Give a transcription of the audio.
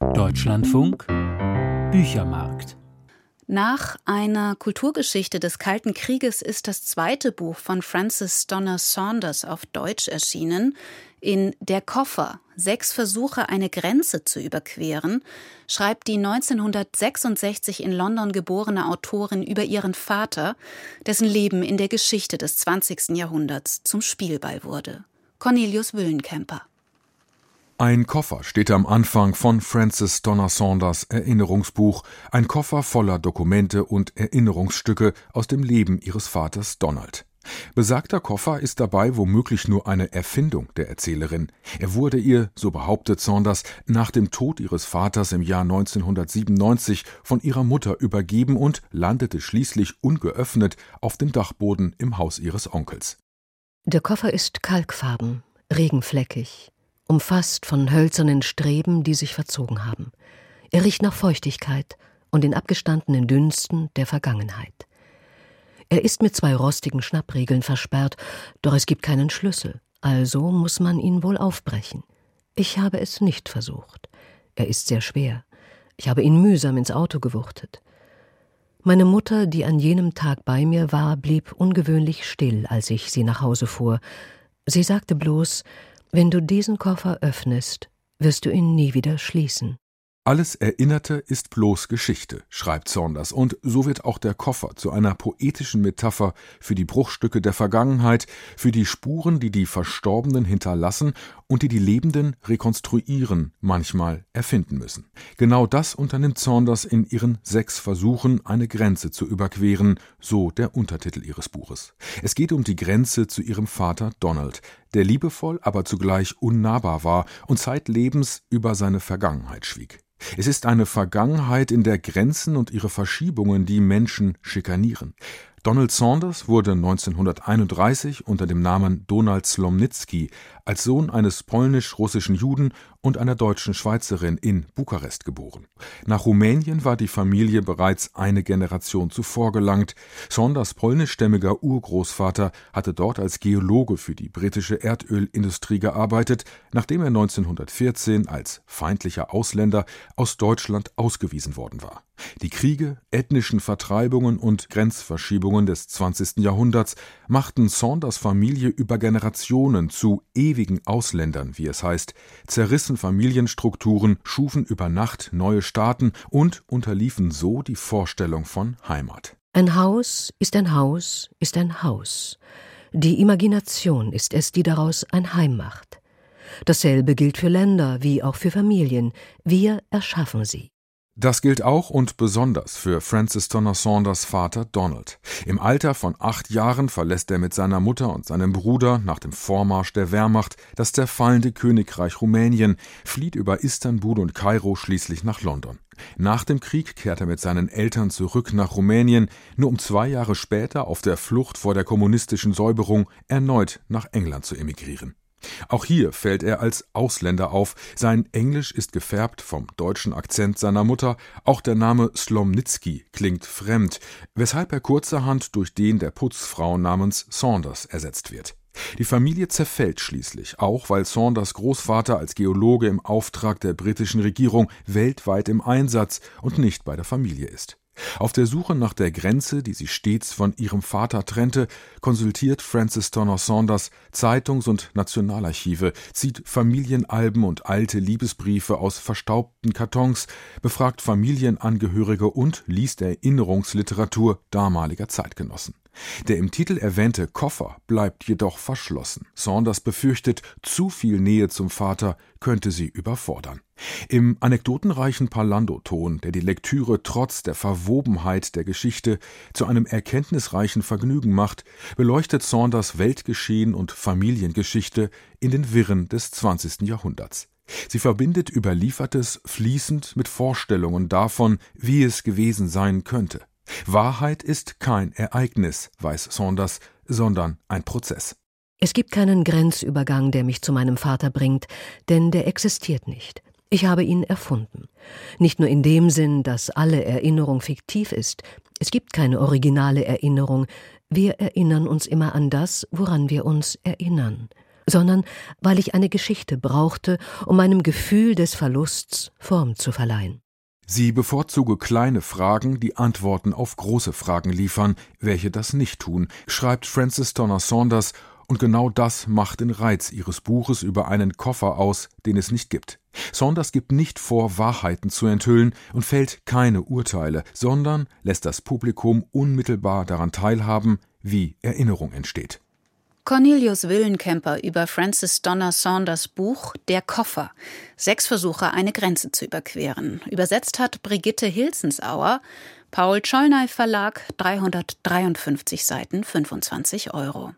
Deutschlandfunk Büchermarkt nach einer Kulturgeschichte des Kalten Krieges ist das zweite Buch von Francis Donner Saunders auf Deutsch erschienen. In Der Koffer, sechs Versuche, eine Grenze zu überqueren, schreibt die 1966 in London geborene Autorin über ihren Vater, dessen Leben in der Geschichte des 20. Jahrhunderts zum Spielball wurde. Cornelius Wüllenkemper. Ein Koffer steht am Anfang von Francis Donner Saunders Erinnerungsbuch, ein Koffer voller Dokumente und Erinnerungsstücke aus dem Leben ihres Vaters Donald. Besagter Koffer ist dabei womöglich nur eine Erfindung der Erzählerin. Er wurde ihr, so behauptet Saunders, nach dem Tod ihres Vaters im Jahr 1997 von ihrer Mutter übergeben und landete schließlich ungeöffnet auf dem Dachboden im Haus ihres Onkels. Der Koffer ist kalkfarben, regenfleckig, umfasst von hölzernen Streben, die sich verzogen haben. Er riecht nach Feuchtigkeit und den abgestandenen Dünsten der Vergangenheit. Er ist mit zwei rostigen Schnappriegeln versperrt, doch es gibt keinen Schlüssel, also muss man ihn wohl aufbrechen. Ich habe es nicht versucht. Er ist sehr schwer. Ich habe ihn mühsam ins Auto gewuchtet. Meine Mutter, die an jenem Tag bei mir war, blieb ungewöhnlich still, als ich sie nach Hause fuhr. Sie sagte bloß, wenn du diesen Koffer öffnest, wirst du ihn nie wieder schließen. Alles Erinnerte ist bloß Geschichte, schreibt Saunders, und so wird auch der Koffer zu einer poetischen Metapher für die Bruchstücke der Vergangenheit, für die Spuren, die die Verstorbenen hinterlassen und die die Lebenden rekonstruieren, manchmal erfinden müssen. Genau das unternimmt Saunders in ihren sechs Versuchen, eine Grenze zu überqueren, so der Untertitel ihres Buches. Es geht um die Grenze zu ihrem Vater Donald, der liebevoll, aber zugleich unnahbar war und zeitlebens über seine Vergangenheit schwieg. Es ist eine Vergangenheit, in der Grenzen und ihre Verschiebungen die Menschen schikanieren. Donald Saunders wurde 1931 unter dem Namen Donald Slomnicki als Sohn eines polnisch-russischen Juden und einer deutschen Schweizerin in Bukarest geboren. Nach Rumänien war die Familie bereits eine Generation zuvor gelangt. Saunders polnischstämmiger Urgroßvater hatte dort als Geologe für die britische Erdölindustrie gearbeitet, nachdem er 1914 als feindlicher Ausländer aus Deutschland ausgewiesen worden war. Die Kriege, ethnischen Vertreibungen und Grenzverschiebungen des 20. Jahrhunderts machten Saunders Familie über Generationen zu ewigen Ausländern, wie es heißt, zerrissen Familienstrukturen, schufen über Nacht neue Staaten und unterliefen so die Vorstellung von Heimat. Ein Haus ist ein Haus, ist ein Haus. Die Imagination ist es, die daraus ein Heim macht. Dasselbe gilt für Länder wie auch für Familien. Wir erschaffen sie. Das gilt auch und besonders für Francis Donner Saunders Vater Donald. Im Alter von acht Jahren verlässt er mit seiner Mutter und seinem Bruder nach dem Vormarsch der Wehrmacht das zerfallende Königreich Rumänien, flieht über Istanbul und Kairo schließlich nach London. Nach dem Krieg kehrt er mit seinen Eltern zurück nach Rumänien, nur um zwei Jahre später auf der Flucht vor der kommunistischen Säuberung erneut nach England zu emigrieren. Auch hier fällt er als Ausländer auf, sein Englisch ist gefärbt vom deutschen Akzent seiner Mutter, auch der Name Slomnicki klingt fremd, weshalb er kurzerhand durch den der Putzfrau namens Saunders ersetzt wird. Die Familie zerfällt schließlich, auch weil Saunders Großvater als Geologe im Auftrag der britischen Regierung weltweit im Einsatz und nicht bei der Familie ist. Auf der Suche nach der Grenze, die sie stets von ihrem Vater trennte, konsultiert Francis Turner Saunders Zeitungs- und Nationalarchive, zieht Familienalben und alte Liebesbriefe aus verstaubten Kartons, befragt Familienangehörige und liest Erinnerungsliteratur damaliger Zeitgenossen. Der im Titel erwähnte Koffer bleibt jedoch verschlossen. Saunders befürchtet, zu viel Nähe zum Vater könnte sie überfordern. Im anekdotenreichen Parlando-Ton, der die Lektüre trotz der Verwobenheit der Geschichte zu einem erkenntnisreichen Vergnügen macht, beleuchtet Saunders Weltgeschehen und Familiengeschichte in den Wirren des 20. Jahrhunderts. Sie verbindet Überliefertes fließend mit Vorstellungen davon, wie es gewesen sein könnte. Wahrheit ist kein Ereignis, weiß Saunders, sondern ein Prozess. Es gibt keinen Grenzübergang, der mich zu meinem Vater bringt, denn der existiert nicht. Ich habe ihn erfunden. Nicht nur in dem Sinn, dass alle Erinnerung fiktiv ist. Es gibt keine originale Erinnerung. Wir erinnern uns immer an das, woran wir uns erinnern. sondern weil ich eine Geschichte brauchte, um meinem Gefühl des Verlusts Form zu verleihen. Sie bevorzuge kleine Fragen, die Antworten auf große Fragen liefern, welche das nicht tun, schreibt Frances Donner Saunders, und genau das macht den Reiz ihres Buches über einen Koffer aus, den es nicht gibt. Saunders gibt nicht vor, Wahrheiten zu enthüllen und fällt keine Urteile, sondern lässt das Publikum unmittelbar daran teilhaben, wie Erinnerung entsteht. Cornelius Willenkemper über Francis Donner Saunders Buch Der Koffer. Sechs Versuche, eine Grenze zu überqueren. Übersetzt hat Brigitte Hilsensauer. Paul Schollnay Verlag, 353 Seiten, 25 Euro.